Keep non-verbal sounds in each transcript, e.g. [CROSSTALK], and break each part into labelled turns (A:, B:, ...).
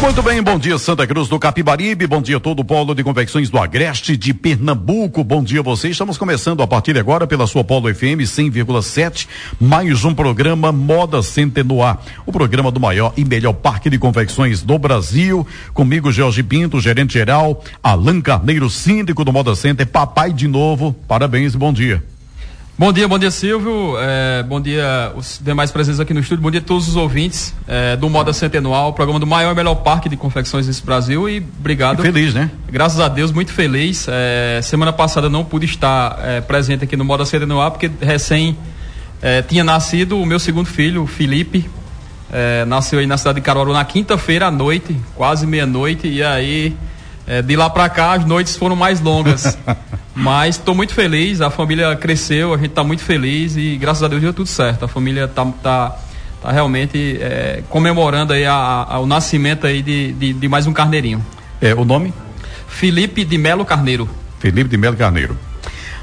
A: Muito bem, bom dia Santa Cruz do Capibaribe, bom dia todo o polo de confecções do Agreste de Pernambuco, bom dia você. Estamos começando a partir de agora pela sua Polo FM 100,7, mais um programa Moda Center no ar, o programa do maior e melhor parque de confecções do Brasil. Comigo Jorge Pinto, gerente geral, Alan Carneiro, síndico do Moda Center, papai de novo. Parabéns bom dia.
B: Bom dia, bom dia Silvio, é, bom dia os demais presentes aqui no estúdio, bom dia a todos os ouvintes é, do Moda Centenual, programa do maior e melhor parque de confecções desse Brasil e obrigado.
A: feliz, né?
B: Graças a Deus, muito feliz. É, semana passada não pude estar é, presente aqui no Moda Centenual porque recém é, tinha nascido o meu segundo filho, o Felipe, é, nasceu aí na cidade de Caruaru na quinta-feira à noite, quase meia-noite, e aí de lá para cá as noites foram mais longas. [LAUGHS] Mas estou muito feliz, a família cresceu, a gente está muito feliz e graças a Deus deu tudo certo. A família está tá, tá realmente é, comemorando aí a, a, o nascimento aí de, de, de, mais um carneirinho.
A: É, o nome?
B: Felipe de Melo Carneiro.
A: Felipe de Melo Carneiro.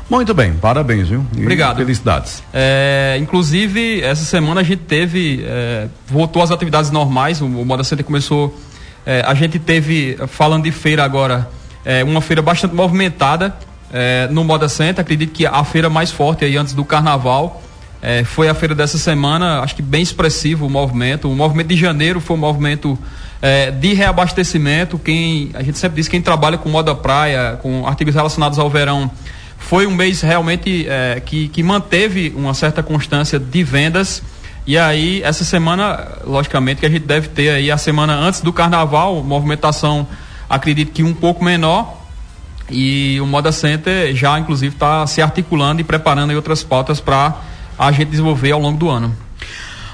A: Muito bem, parabéns, viu?
B: E Obrigado.
A: Felicidades.
B: É, inclusive, essa semana a gente teve, é, voltou às atividades normais, o, o Moda Center começou, é, a gente teve, falando de feira agora, é, uma feira bastante movimentada, é, no Moda Center. Acredito que a feira mais forte aí antes do carnaval é, foi a feira dessa semana. Acho que bem expressivo o movimento. O movimento de janeiro foi um movimento é, de reabastecimento. Quem a gente sempre diz quem trabalha com moda praia, com artigos relacionados ao verão, foi um mês realmente é, que, que manteve uma certa constância de vendas. E aí, essa semana, logicamente, que a gente deve ter aí a semana antes do carnaval, movimentação, acredito que um pouco menor, e o Moda Center já, inclusive, está se articulando e preparando outras pautas para a gente desenvolver ao longo do ano.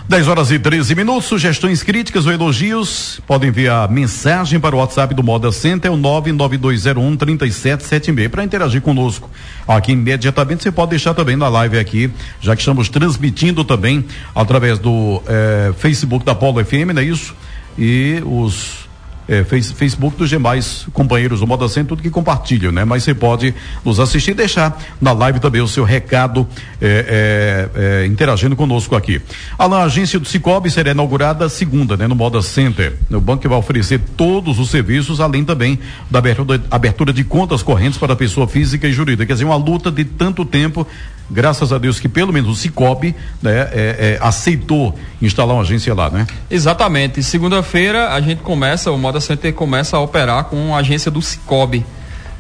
A: 10 horas e 13 minutos. Sugestões críticas ou elogios podem enviar mensagem para o WhatsApp do Moda Center, o 99201 3776. Para interagir conosco aqui imediatamente, você pode deixar também na live aqui, já que estamos transmitindo também através do eh, Facebook da Polo FM, não é isso? E os é, face, Facebook dos demais companheiros do Moda Centro, tudo que compartilham, né? Mas você pode nos assistir e deixar na live também o seu recado é, é, é, interagindo conosco aqui. A agência do Cicobi será inaugurada segunda, né? No Moda Center. O banco que vai oferecer todos os serviços, além também da abertura, abertura de contas correntes para pessoa física e jurídica. Quer dizer, uma luta de tanto tempo graças a Deus que pelo menos o Cicobi né, é, é, aceitou instalar uma agência lá, né?
B: Exatamente. Segunda-feira a gente começa, o Moda Center começa a operar com a agência do Cicobi.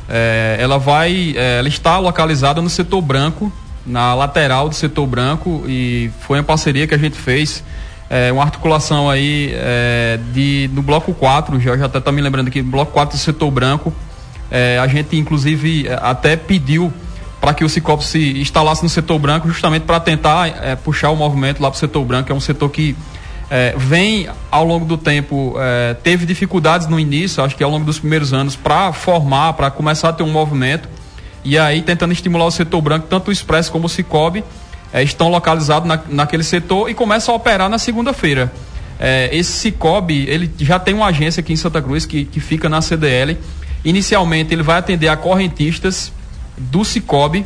B: É, ela vai, é, ela está localizada no setor branco, na lateral do setor branco e foi uma parceria que a gente fez. É, uma articulação aí é, de, no bloco 4, já, já até tá me lembrando aqui, bloco 4 do setor branco. a gente inclusive até pediu para que o Cicobi se instalasse no setor branco, justamente para tentar é, puxar o movimento lá para o setor branco, que é um setor que é, vem ao longo do tempo, é, teve dificuldades no início, acho que ao longo dos primeiros anos, para formar, para começar a ter um movimento. E aí, tentando estimular o setor branco, tanto o Expresso como o Cicobi é, estão localizados na, naquele setor e começam a operar na segunda-feira. Esse Cicobi, ele já tem uma agência aqui em Santa Cruz que, que fica na CDL. Inicialmente, ele vai atender a correntistas do Cicobi,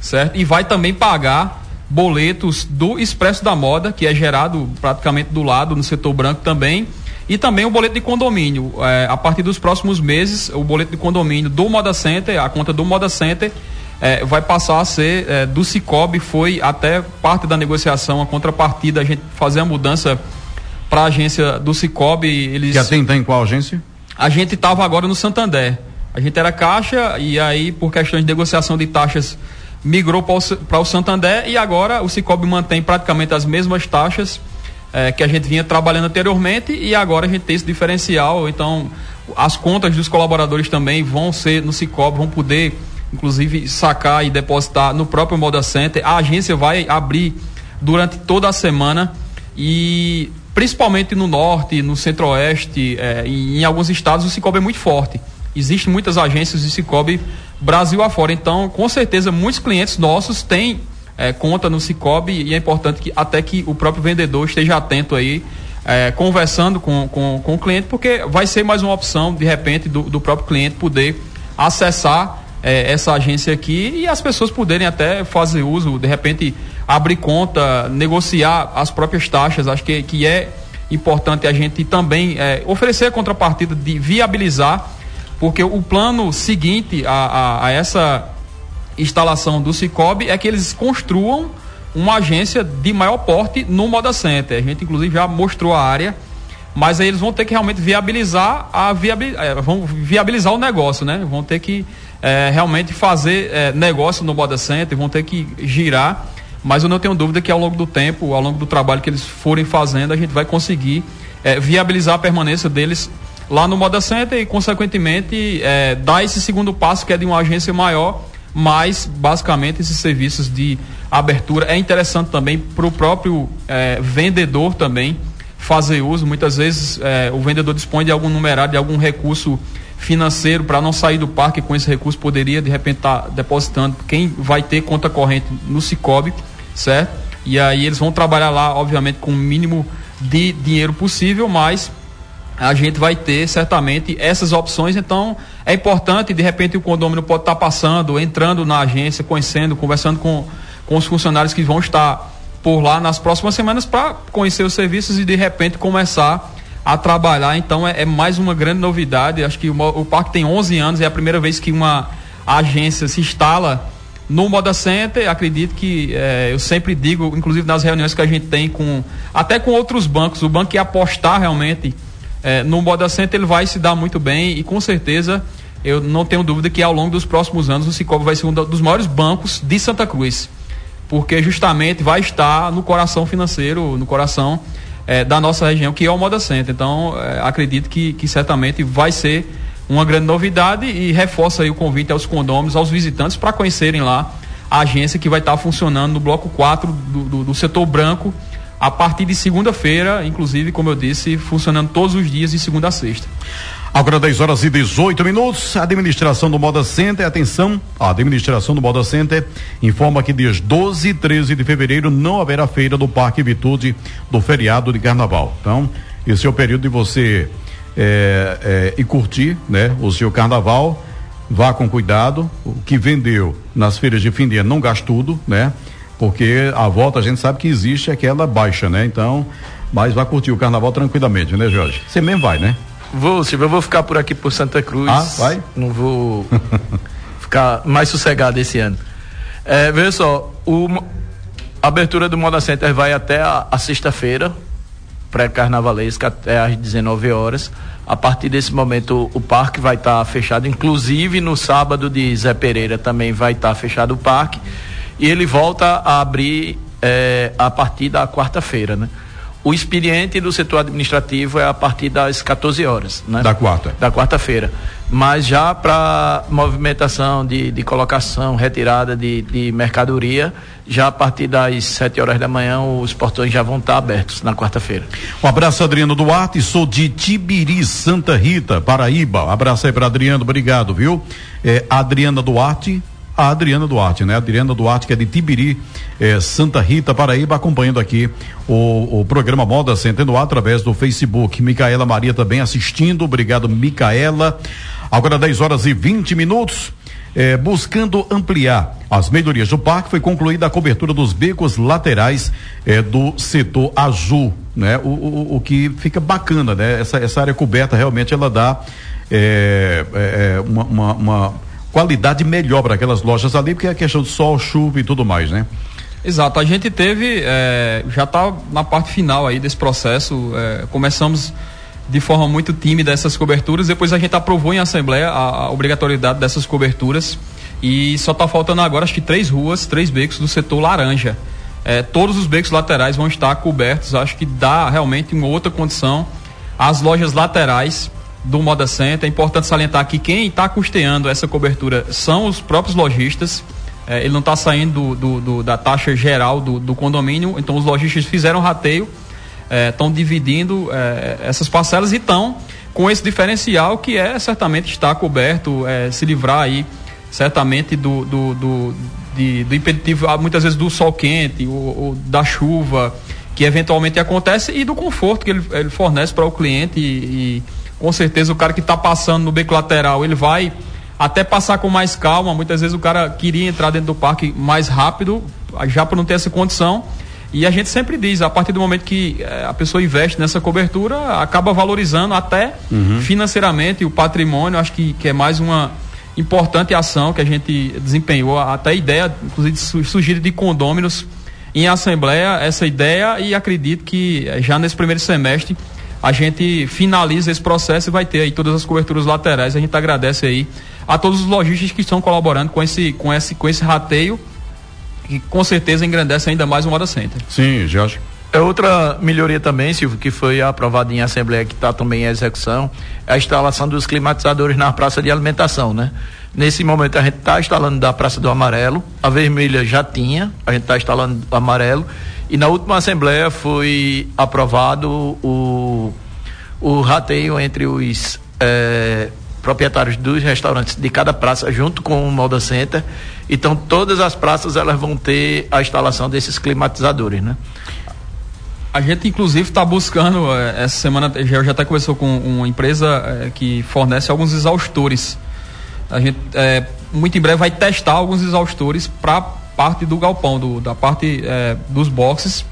B: certo? E vai também pagar boletos do Expresso da Moda, que é gerado praticamente do lado no setor branco também, e também o boleto de condomínio. É, a partir dos próximos meses, o boleto de condomínio do Moda Center, a conta do Moda Center, é, vai passar a ser é, do Cicobi, foi até parte da negociação, a contrapartida, a gente fazer a mudança para a agência do Cicobi. Eles...
A: Que até então em qual agência?
B: A gente estava agora no Santander. A gente era caixa e aí, por questões de negociação de taxas, migrou para o Santander e agora o Cicobi mantém praticamente as mesmas taxas eh, que a gente vinha trabalhando anteriormente e agora a gente tem esse diferencial. Então, as contas dos colaboradores também vão ser no Cicobi, vão poder, inclusive, sacar e depositar no próprio Moda Center. A agência vai abrir durante toda a semana e principalmente no norte, no centro-oeste, eh, em alguns estados o Cicobi é muito forte. Existem muitas agências de Cicobi Brasil afora. Então, com certeza, muitos clientes nossos têm é, conta no Cicobi e é importante que até que o próprio vendedor esteja atento aí é, conversando com, com, com o cliente, porque vai ser mais uma opção, de repente, do, do próprio cliente poder acessar é, essa agência aqui e as pessoas poderem até fazer uso, de repente, abrir conta, negociar as próprias taxas. Acho que, que é importante a gente também oferecer a contrapartida de viabilizar, porque o plano seguinte a, a, a essa instalação do Cicobi é que eles construam uma agência de maior porte no Moda Center. A gente, inclusive, já mostrou a área, mas aí eles vão ter que realmente viabilizar, a viabil... É, vão viabilizar o negócio, né? Vão ter que é, realmente fazer é, negócio no Moda Center, vão ter que girar. Mas eu não tenho dúvida que ao longo do tempo, ao longo do trabalho que eles forem fazendo, a gente vai conseguir é, viabilizar a permanência deles lá no Moda Center e, consequentemente, é, esse segundo passo que é de uma agência maior mas basicamente esses serviços de abertura é interessante também para o próprio é, vendedor também fazer uso. Muitas vezes é, o vendedor dispõe de algum numerário, de algum recurso financeiro para não sair do parque com esse recurso poderia de repente estar tá depositando quem vai ter conta corrente no Cicobi, certo? E aí eles vão trabalhar lá, obviamente, com o mínimo de dinheiro possível, mas a gente vai ter certamente essas opções. Então, é importante, de repente, o condomínio pode estar passando, entrando na agência, conhecendo, conversando com, com os funcionários que vão estar por lá nas próximas semanas para conhecer os serviços e, de repente, começar a trabalhar. Então, é, é mais uma grande novidade. Acho que o, o parque tem 11 anos, é a primeira vez que uma agência se instala no Moda Center, acredito que é, eu sempre digo, inclusive nas reuniões que a gente tem com até com outros bancos, o banco que apostar realmente é, no Moda Center ele vai se dar muito bem e com certeza eu não tenho dúvida que ao longo dos próximos anos o Cicobi vai ser um dos maiores bancos de Santa Cruz, porque justamente vai estar no coração financeiro, no coração é, da nossa região, que é o Moda Center. Então, é, acredito que, que certamente vai ser uma grande novidade e reforça aí o convite aos condôminos, aos visitantes, para conhecerem lá a agência que vai estar funcionando no bloco 4 do, do, do setor branco a partir de segunda-feira, inclusive, como eu disse, funcionando todos os dias de segunda a sexta.
A: Agora 10 horas e 18 minutos. A administração do Moda Center, atenção, a administração do Moda Center informa que dias 12 e 13 de fevereiro não haverá feira do Parque Virtude do feriado de carnaval. Então, esse é o período de você é, é, ir curtir né, o seu carnaval. Vá com cuidado. O que vendeu nas feiras de fim de ano não gaste tudo, né? Porque a volta a gente sabe que existe aquela baixa, né? Então, mas vai curtir o carnaval tranquilamente, né, Jorge? Você mesmo vai, né?
C: Vou, Silvio, eu vou ficar por aqui por Santa Cruz.
A: Ah, vai?
C: Não vou [LAUGHS] ficar mais sossegado esse ano. É, veja só, o, a abertura do Moda Center vai até a, a sexta-feira, pré-carnavalesca, até às 19 horas. A partir desse momento, o, o parque vai estar tá fechado, inclusive no sábado de Zé Pereira também vai estar tá fechado o parque e ele volta a abrir é, a partir da quarta-feira, né? O expediente do setor administrativo é a partir das 14 horas, né?
A: Da quarta.
C: Da quarta-feira. Mas já para movimentação de, de colocação, retirada de, de mercadoria, já a partir das 7 horas da manhã os portões já vão estar abertos na quarta-feira.
A: Um abraço, Adriano Duarte, sou de Tibiri, Santa Rita, Paraíba. Um abraço aí para Adriano, obrigado, viu? É, Adriana Duarte, a Adriana Duarte, né? Adriana Duarte, que é de Tibiri, eh, Santa Rita, Paraíba, acompanhando aqui o, o programa Moda Centeno através do Facebook. Micaela Maria também assistindo. Obrigado, Micaela. Agora 10 horas e 20 minutos. Eh, buscando ampliar as melhorias do parque, foi concluída a cobertura dos becos laterais eh, do setor azul, né? O, o, o, que fica bacana, né? Essa, essa área coberta realmente ela dá eh, uma, uma, uma qualidade melhor para aquelas lojas ali, porque é questão de sol, chuva e tudo mais, né?
B: Exato, a gente teve, é, já está na parte final aí desse processo, é, começamos de forma muito tímida essas coberturas, depois a gente aprovou em assembleia a, a obrigatoriedade dessas coberturas e só está faltando agora acho que três ruas, três becos do setor laranja. É, todos os becos laterais vão estar cobertos, acho que dá realmente uma outra condição às lojas laterais do Moda Center. É importante salientar que quem está custeando essa cobertura são os próprios lojistas. É, ele não está saindo do, do, do, da taxa geral do, do, condomínio, então os lojistas fizeram rateio, estão é, dividindo é, essas parcelas e estão com esse diferencial que é certamente estar coberto, é, se livrar aí certamente do, do, do, de, do impeditivo, muitas vezes do sol quente, ou, ou da chuva que eventualmente acontece e do conforto que ele, ele fornece para o cliente e, e, com certeza o cara que está passando no beco lateral ele vai até passar com mais calma. Muitas vezes o cara queria entrar dentro do parque mais rápido já para não ter essa condição. E a gente sempre diz a partir do momento que eh, a pessoa investe nessa cobertura acaba valorizando até uhum. financeiramente o patrimônio. Acho que, que é mais uma importante ação que a gente desempenhou. Até a ideia inclusive surgir de condôminos em assembleia essa ideia e acredito que eh, já nesse primeiro semestre a gente finaliza esse processo e vai ter aí todas as coberturas laterais. A gente agradece aí a todos os lojistas que estão colaborando com esse, com esse, com esse rateio que com certeza engrandece ainda mais o Moda Center.
A: Sim, Jorge.
C: É outra melhoria também, Silvio, que foi aprovada em Assembleia, que está também em execução, é a instalação dos climatizadores na praça de alimentação, né? Nesse momento a gente está instalando da Praça do Amarelo, a vermelha já tinha, a gente está instalando o amarelo. E na última Assembleia foi aprovado o, o rateio entre os é, proprietários dos restaurantes de cada praça, junto com o Moda Center. Então todas as praças elas vão ter a instalação desses climatizadores, né?
B: A gente, inclusive, está buscando, eh, essa semana, já, já até conversou com uma empresa é, que fornece alguns exaustores a gente é, muito em breve vai testar alguns exaustores para parte do galpão, do, da parte é, dos boxes,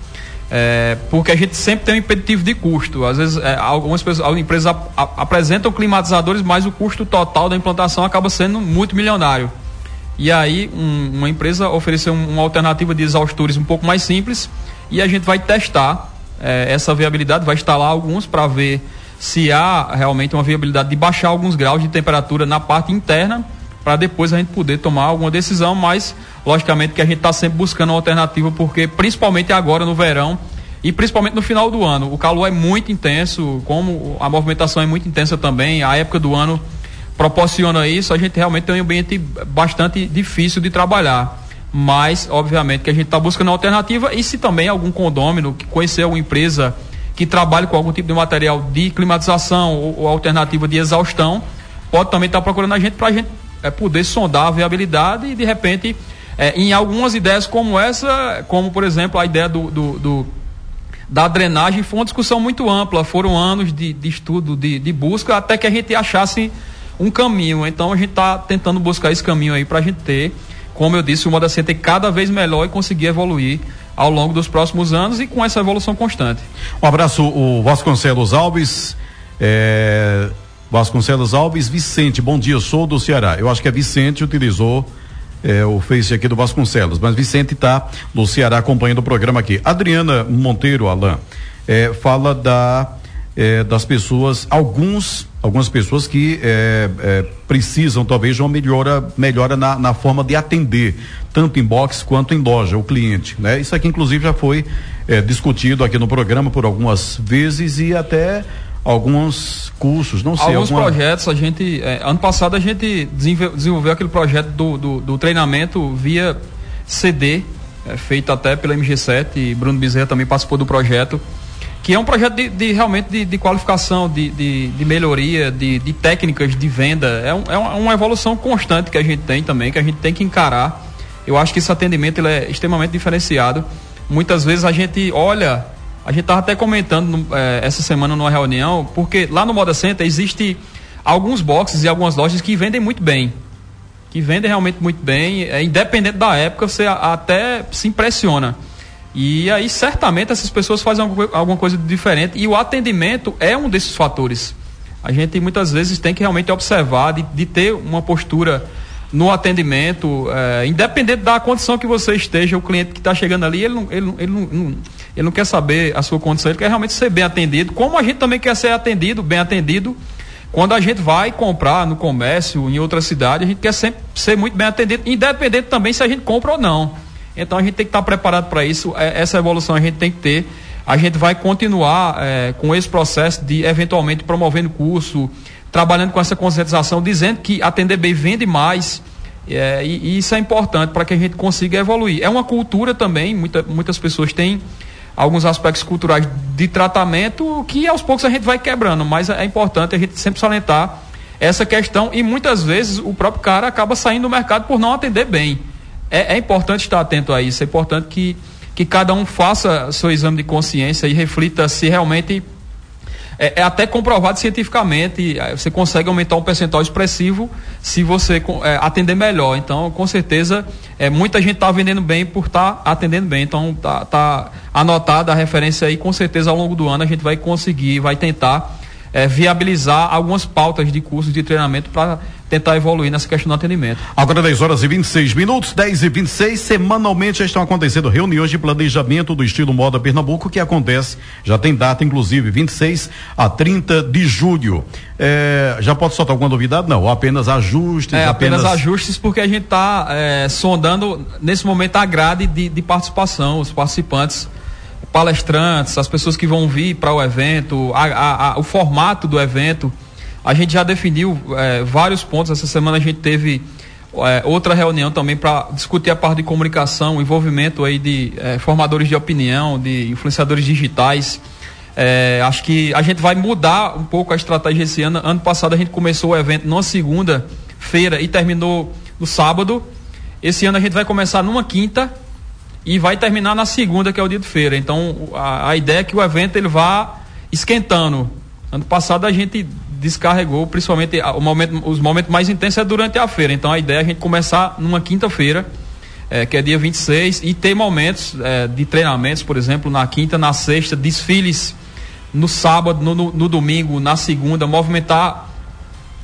B: é, porque a gente sempre tem um impeditivo de custo. Às vezes, é, algumas pessoas, algumas empresas ap apresentam climatizadores, mas o custo total da implantação acaba sendo muito milionário. E aí, um, uma empresa ofereceu uma alternativa de exaustores um pouco mais simples e a gente vai testar é, essa viabilidade, vai instalar alguns para ver se há realmente uma viabilidade de baixar alguns graus de temperatura na parte interna para depois a gente poder tomar alguma decisão, mas logicamente que a gente está sempre buscando uma alternativa, porque principalmente agora no verão e principalmente no final do ano, o calor é muito intenso, como a movimentação é muito intensa também, a época do ano proporciona isso, a gente realmente tem um ambiente bastante difícil de trabalhar. Mas, obviamente, que a gente está buscando uma alternativa e se também algum condômino que conhecer alguma empresa que trabalhe com algum tipo de material de climatização ou, ou alternativa de exaustão, pode também estar procurando a gente para a gente é, poder sondar a viabilidade e de repente é, em algumas ideias como essa, como por exemplo a ideia do, do, do da drenagem foi uma discussão muito ampla, foram anos de, de estudo, de, de, busca, até que a gente achasse um caminho. Então a gente está tentando buscar esse caminho aí para a gente ter, como eu disse, uma da ter cada vez melhor e conseguir evoluir ao longo dos próximos anos e com essa evolução constante.
A: Um abraço, o Vasconcelos Alves. É... Vasconcelos Alves, Vicente, bom dia, sou do Ceará. Eu acho que a Vicente utilizou é, o Face aqui do Vasconcelos, mas Vicente está no Ceará acompanhando o programa aqui. Adriana Monteiro, Alain, é, fala da é, das pessoas, alguns, algumas pessoas que é, é, precisam talvez de uma melhora, melhora na, na, forma de atender, tanto em box quanto em loja, o cliente. Né? Isso aqui, inclusive, já foi é, discutido aqui no programa por algumas vezes e até alguns cursos, não sei.
B: Alguns alguma... projetos, a gente. É, ano passado a gente desenvolveu aquele projeto do, do, do treinamento via CD, é, feito até pela MG7, e Bruno Bezerra também participou do projeto que é um projeto de, de realmente de, de, qualificação, de, de, de melhoria, de, de, técnicas de venda. É, um, é, uma evolução constante que a gente tem também, que a gente tem que encarar. Eu acho que esse atendimento ele é extremamente diferenciado. Muitas vezes a gente olha, a gente estava até comentando é, essa semana numa reunião, porque lá no Moda Center existe alguns boxes e algumas lojas que vendem muito bem. Que vendem realmente muito bem, é, independente da época, você até se impressiona. E aí, certamente, essas pessoas fazem alguma coisa diferente e o atendimento é um desses fatores. A gente muitas vezes tem que realmente observar, de, de ter uma postura no atendimento, é, independente da condição que você esteja, o cliente que está chegando ali, ele não, ele, ele, não, ele não quer saber a sua condição, ele quer realmente ser bem atendido, como a gente também quer ser atendido, bem atendido, quando a gente vai comprar no comércio, em outra cidade, a gente quer sempre ser muito bem atendido, independente também se a gente compra ou não. Então a gente tem que estar preparado para isso. É, essa evolução a gente tem que ter. A gente vai continuar é, com esse processo de eventualmente promovendo curso, trabalhando com essa conscientização, dizendo que atender bem vende mais. É, e, e, isso é importante para que a gente consiga evoluir. É uma cultura também, muita, muitas pessoas têm alguns aspectos culturais de tratamento que aos poucos a gente vai quebrando, mas é importante a gente sempre salientar essa questão e muitas vezes o próprio cara acaba saindo do mercado por não atender bem. É, é importante estar atento a isso, é importante que, que que cada um faça seu exame de consciência e reflita se realmente é, é, até comprovado cientificamente, é, você consegue aumentar um percentual expressivo se você é, atender melhor. Então, com certeza, é, muita gente está vendendo bem por estar tá atendendo bem. Então, tá, tá anotada a referência aí, com certeza ao longo do ano a gente vai conseguir, vai tentar é, viabilizar algumas pautas de cursos de treinamento para tentar evoluir nessa questão do atendimento.
A: Agora 10 horas e 26 minutos, 10 e 26 semanalmente já estão acontecendo reuniões de planejamento do estilo moda Pernambuco que acontece, já tem data inclusive 26 a 30 de julho. É, já pode soltar alguma novidade? Não, apenas ajustes.
B: É, apenas, apenas ajustes porque a gente está é, sondando nesse momento a grade de, de participação, os participantes palestrantes, as pessoas que vão vir para o evento, a, a, a, o formato do evento. A gente já definiu é, vários pontos. Essa semana a gente teve é, outra reunião também para discutir a parte de comunicação, envolvimento aí de é, formadores de opinião, de influenciadores digitais. É, acho que a gente vai mudar um pouco a estratégia esse ano. Ano passado a gente começou o evento numa segunda-feira e terminou no sábado. Esse ano a gente vai começar numa quinta e vai terminar na segunda, que é o dia de feira. Então, a, a ideia é que o evento ele vá esquentando. Ano passado a gente descarregou, principalmente momento, os momentos mais intensos é durante a feira. Então, a ideia é a gente começar numa quinta-feira, é, que é dia 26, e ter momentos é, de treinamentos, por exemplo, na quinta, na sexta, desfiles no sábado, no, no, no domingo, na segunda, movimentar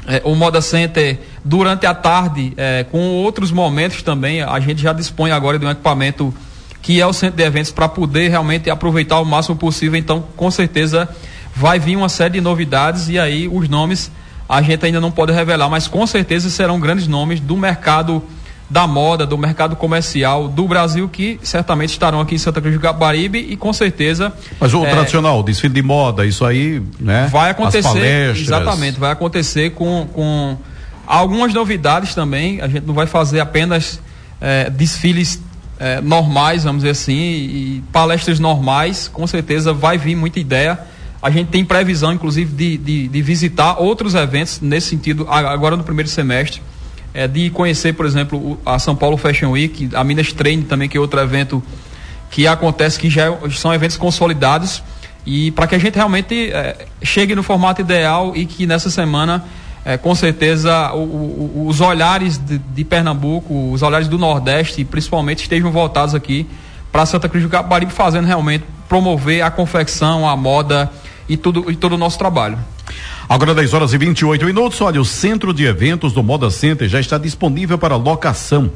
B: é, o Moda Center durante a tarde, é, com outros momentos também. A gente já dispõe agora de um equipamento que é o centro de eventos para poder realmente aproveitar o máximo possível. Então, com certeza, vai vir uma série de novidades e aí os nomes a gente ainda não pode revelar, mas com certeza serão grandes nomes do mercado da moda, do mercado comercial do Brasil, que certamente estarão aqui em Santa Cruz do Capibaribe e com certeza.
A: Mas o é, tradicional, desfile de moda, isso aí, né?
B: Vai acontecer. Exatamente, vai acontecer com, com algumas novidades também. A gente não vai fazer apenas é, desfiles é, normais, vamos dizer assim, e palestras normais. Com certeza vai vir muita ideia. A gente tem previsão, inclusive, de, de, de visitar outros eventos nesse sentido agora no primeiro semestre. É, de conhecer, por exemplo, a São Paulo Fashion Week, a Minas Train também, que é outro evento que acontece, que já é, são eventos consolidados, e para que a gente realmente é, chegue no formato ideal e que nessa semana, é, com certeza, o, o, os olhares de, de, Pernambuco, os olhares do Nordeste, principalmente, estejam voltados aqui para Santa Cruz do Capibaribe, fazendo realmente promover a confecção, a moda e tudo, e todo o nosso trabalho.
A: Agora 10 horas e 28 minutos. Olha, o centro de eventos do Moda Center já está disponível para locação.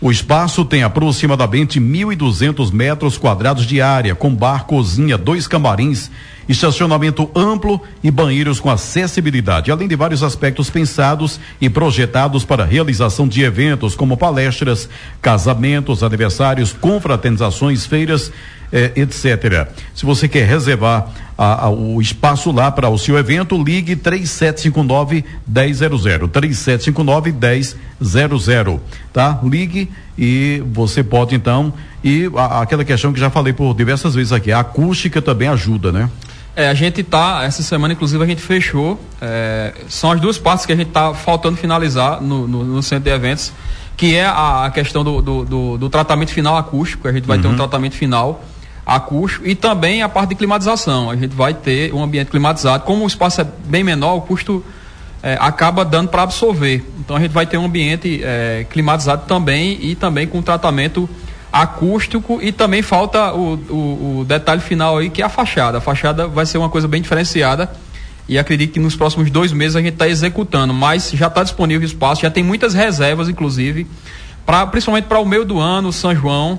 A: O espaço tem aproximadamente 1.200 metros quadrados de área, com bar, cozinha, dois camarins, estacionamento amplo e banheiros com acessibilidade, além de vários aspectos pensados e projetados para realização de eventos como palestras, casamentos, aniversários, confraternizações, feiras eh, etc. Se você quer reservar a, a, o espaço lá para o seu evento, ligue 3759 1000. 3759 1000. Tá? Ligue e você pode então. E a, aquela questão que já falei por diversas vezes aqui, a acústica também ajuda, né?
B: É, a gente tá, essa semana inclusive a gente fechou, é, são as duas partes que a gente tá faltando finalizar no, no, no centro de eventos, que é a, a questão do, do, do, do, tratamento final acústico, a gente vai uhum. ter um uhum. tratamento final acústico e também a parte de climatização. A gente vai ter um ambiente climatizado. Como o espaço é bem menor, o custo é, acaba dando para absorver. Então a gente vai ter um ambiente é, climatizado também e também com tratamento acústico e também falta o, o, o, detalhe final aí que é a fachada. A fachada vai ser uma coisa bem diferenciada e acredito que nos próximos dois meses a gente está executando, mas já está disponível o espaço, já tem muitas reservas, inclusive, pra, principalmente para o meio do ano, São João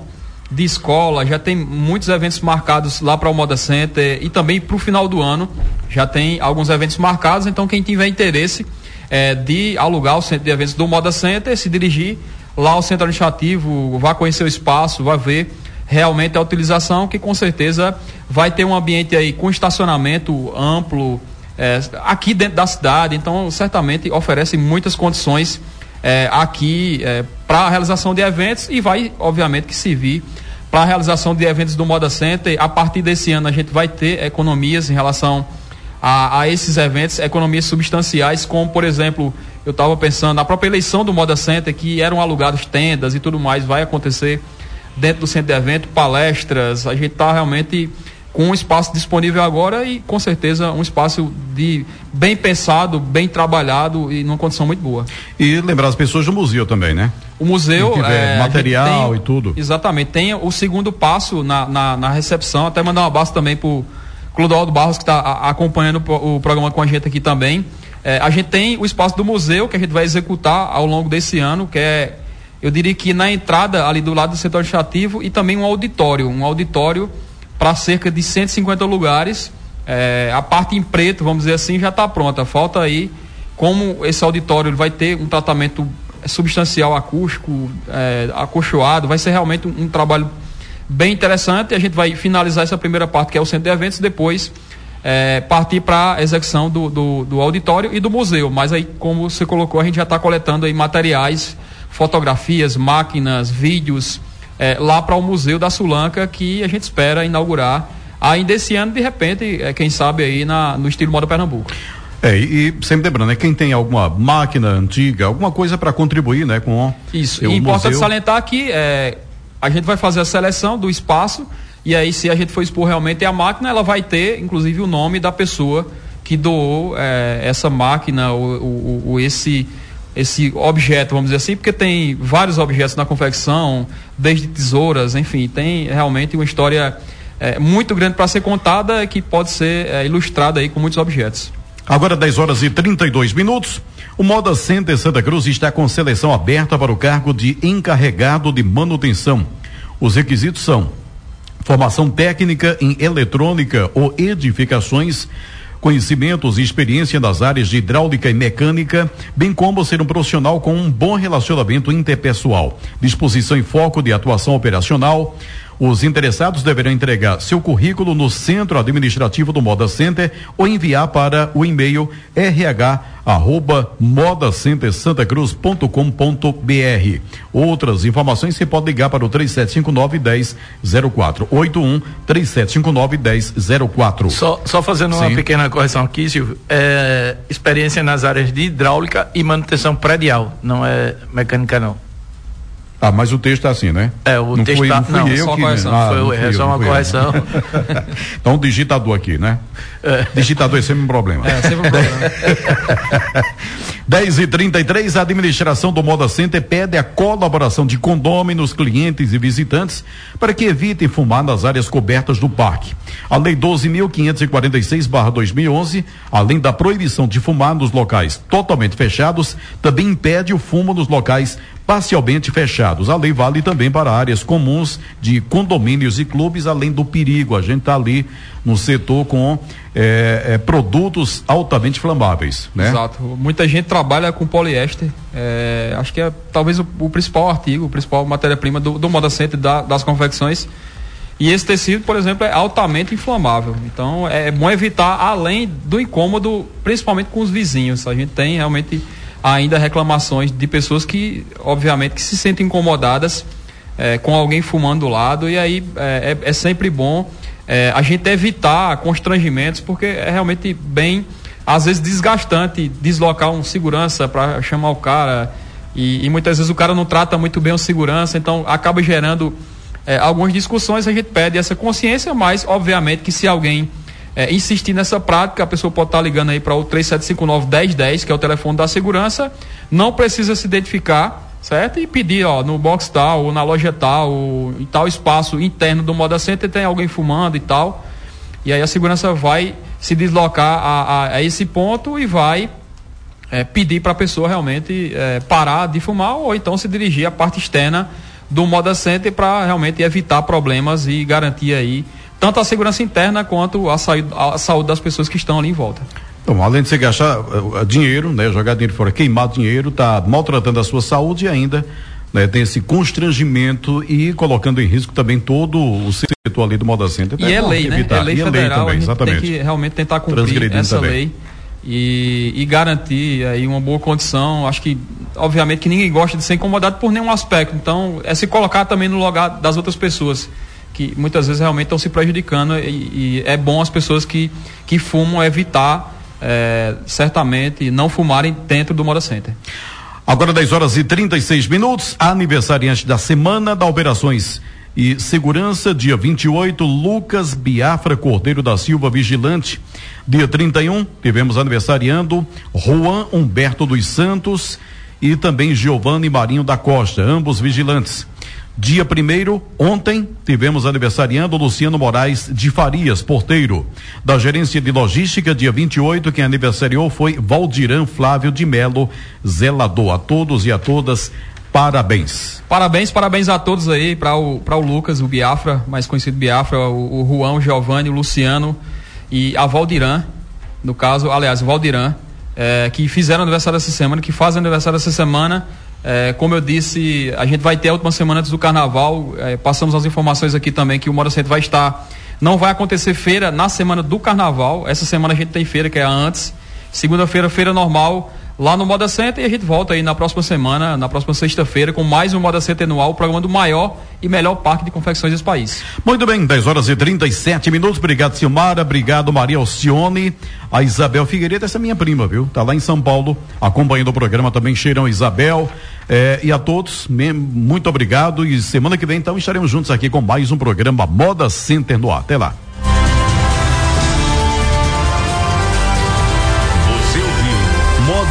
B: de escola, já tem muitos eventos marcados lá para o Moda Center e também para o final do ano já tem alguns eventos marcados, então quem tiver interesse é, de alugar o centro de eventos do Moda Center, se dirigir lá ao centro administrativo, vá conhecer o espaço, vá ver realmente a utilização, que com certeza vai ter um ambiente aí com estacionamento amplo é, aqui dentro da cidade, então certamente oferece muitas condições é, aqui para a realização de eventos e vai, obviamente, que servir para a realização de eventos do Moda Center. A partir desse ano a gente vai ter economias em relação a, a esses eventos, economias substanciais, como por exemplo, eu estava pensando, a própria eleição do Moda Center, que eram alugados tendas e tudo mais, vai acontecer dentro do centro de evento, palestras, a gente está realmente com um espaço disponível agora e com certeza um espaço de bem pensado, bem trabalhado e numa condição muito boa.
A: E lembrar as pessoas do museu também, né?
B: O museu
A: é, material
B: tem,
A: e tudo.
B: Exatamente, tem o segundo passo na, na, na recepção, até mandar um abraço também pro Clodoaldo Barros que está acompanhando o, o programa com a gente aqui também. É, a gente tem o espaço do museu que a gente vai executar ao longo desse ano, que é, eu diria que na entrada ali do lado do setor administrativo e também um auditório, um auditório para cerca de 150 lugares. É, a parte em preto, vamos dizer assim, já está pronta. Falta aí como esse auditório vai ter um tratamento substancial acústico, é, acolchoado, vai ser realmente um, um, trabalho bem interessante. A gente vai finalizar essa primeira parte, que é o centro de eventos, depois é, partir para a execução do, do, do, auditório e do museu. Mas aí, como você colocou, a gente já está coletando aí materiais, fotografias, máquinas, vídeos, é, lá para o Museu da Sulanca, que a gente espera inaugurar ainda esse ano, de repente, é, quem sabe aí na, no estilo Moda Pernambuco.
A: É, e sempre lembrando, né, quem tem alguma máquina antiga, alguma coisa para contribuir, né, com
B: Isso, e importante museu... salientar que é, a gente vai fazer a seleção do espaço e aí se a gente for expor realmente a máquina, ela vai ter, inclusive, o nome da pessoa que doou é, essa máquina ou, ou, ou esse esse objeto, vamos dizer assim, porque tem vários objetos na confecção, desde tesouras, enfim, tem realmente uma história é, muito grande para ser contada que pode ser é, ilustrada aí com muitos objetos.
A: Agora 10 horas e 32 minutos. O Moda Center Santa Cruz está com seleção aberta para o cargo de encarregado de manutenção. Os requisitos são formação técnica em eletrônica ou edificações conhecimentos e experiência nas áreas de hidráulica e mecânica, bem como ser um profissional com um bom relacionamento interpessoal, disposição e foco de atuação operacional, os interessados deverão entregar seu currículo no centro administrativo do Moda Center ou enviar para o e-mail rh@modacentersantacruz.com.br. Outras informações você pode ligar para o 3759 1004 81 3759 1004.
C: Só só fazendo Sim. uma pequena correção aqui, Silvio. É, experiência nas áreas de hidráulica e manutenção predial, não é mecânica não.
A: Ah, mas o texto está assim, né?
C: É, o não texto está. Não, não, só que, correção. Ah, foi, é só uma correção. [LAUGHS]
A: então, digitador aqui, né? É. Digitador é sempre um problema. É, sempre um problema. [LAUGHS] 10 e 33 a administração do Moda Center pede a colaboração de condôminos, clientes e visitantes para que evitem fumar nas áreas cobertas do parque. A Lei 12.546-2011, além da proibição de fumar nos locais totalmente fechados, também impede o fumo nos locais parcialmente fechados. A lei vale também para áreas comuns de condomínios e clubes, além do perigo. A gente está ali no setor com é, é, produtos altamente inflamáveis, né?
B: Exato. Muita gente trabalha com poliéster. É, acho que é talvez o, o, principal artigo, o principal matéria-prima do, do Moda Center da, das confecções. E esse tecido, por exemplo, é altamente inflamável. Então é bom evitar, além do incômodo, principalmente com os vizinhos. A gente tem realmente ainda reclamações de pessoas que, obviamente, que se sentem incomodadas é, com alguém fumando do lado e aí é, é, é sempre bom é, a gente evitar constrangimentos porque é realmente bem às vezes desgastante deslocar um segurança para chamar o cara e, e, muitas vezes o cara não trata muito bem o segurança então acaba gerando é, algumas discussões a gente pede essa consciência mas obviamente que se alguém é, insistir nessa prática, a pessoa pode estar ligando aí para o 3759-1010, que é o telefone da segurança, não precisa se identificar, certo? E pedir, ó, no box tal, ou na loja tal, ou em tal espaço interno do Moda Center tem alguém fumando e tal. E aí a segurança vai se deslocar a, a, a esse ponto e vai é, pedir para a pessoa realmente é, parar de fumar ou então se dirigir à parte externa do Moda Center para realmente evitar problemas e garantir aí tanto a segurança interna quanto a, saúde, a saúde das pessoas que estão ali em volta.
A: Então, além de você gastar uh, dinheiro, né, jogar dinheiro fora, queimar dinheiro, está maltratando a sua saúde e ainda né, tem esse constrangimento e colocando em risco também todo o setor ali do Moda Center.
B: E é lei, né? É lei e federal, é lei também, exatamente. tem que realmente tentar cumprir essa também. lei e, e, garantir aí uma boa condição. Acho que, obviamente, que ninguém gosta de ser incomodado por nenhum aspecto. Então, é se colocar também no lugar das outras pessoas que muitas vezes realmente estão se prejudicando e, e, é bom as pessoas que, que fumam evitar é, certamente não fumarem dentro do Moda Center.
A: Agora 10 horas e 36 minutos, aniversariante da semana da Operações E segurança, dia 28, Lucas Biafra Cordeiro da Silva Vigilante. Dia 31, tivemos aniversariando Juan Humberto dos Santos e também Giovanni Marinho da Costa, ambos vigilantes. Dia primeiro, ontem, tivemos aniversariando Luciano Moraes de Farias, porteiro. Da gerência de logística, dia 28, quem aniversariou foi Valdirã Flávio de Melo, zelador. A todos e a todas, parabéns.
B: Parabéns, parabéns a todos aí, para o, o Lucas, o Biafra, mais conhecido Biafra, o, o Juan, o Giovanni, o Luciano e a Valdirã, no caso, aliás, o Valdirã, é, que fizeram aniversário essa semana, que fazem aniversário essa semana. É, como eu disse, a gente vai ter a última semana antes do carnaval. É, passamos as informações aqui também que o Moda Center vai estar. Não vai acontecer feira na semana do carnaval. Essa semana a gente tem feira, que é a antes. Segunda-feira, feira normal lá no Moda Center e a gente volta aí na próxima semana, na próxima sexta-feira, com mais um Moda Center anual, o programa do maior e melhor parque de confecções desse país.
A: Muito bem, 10 horas e 37 minutos. Obrigado, Silmara. Obrigado, Maria Alcione. A Isabel Figueiredo, essa é minha prima, viu? Tá lá em São Paulo, acompanhando o programa também. Cheirão Isabel. Eh, e a todos, muito obrigado. E semana que vem, então, estaremos juntos aqui com mais um programa Moda Center no ar. Até lá.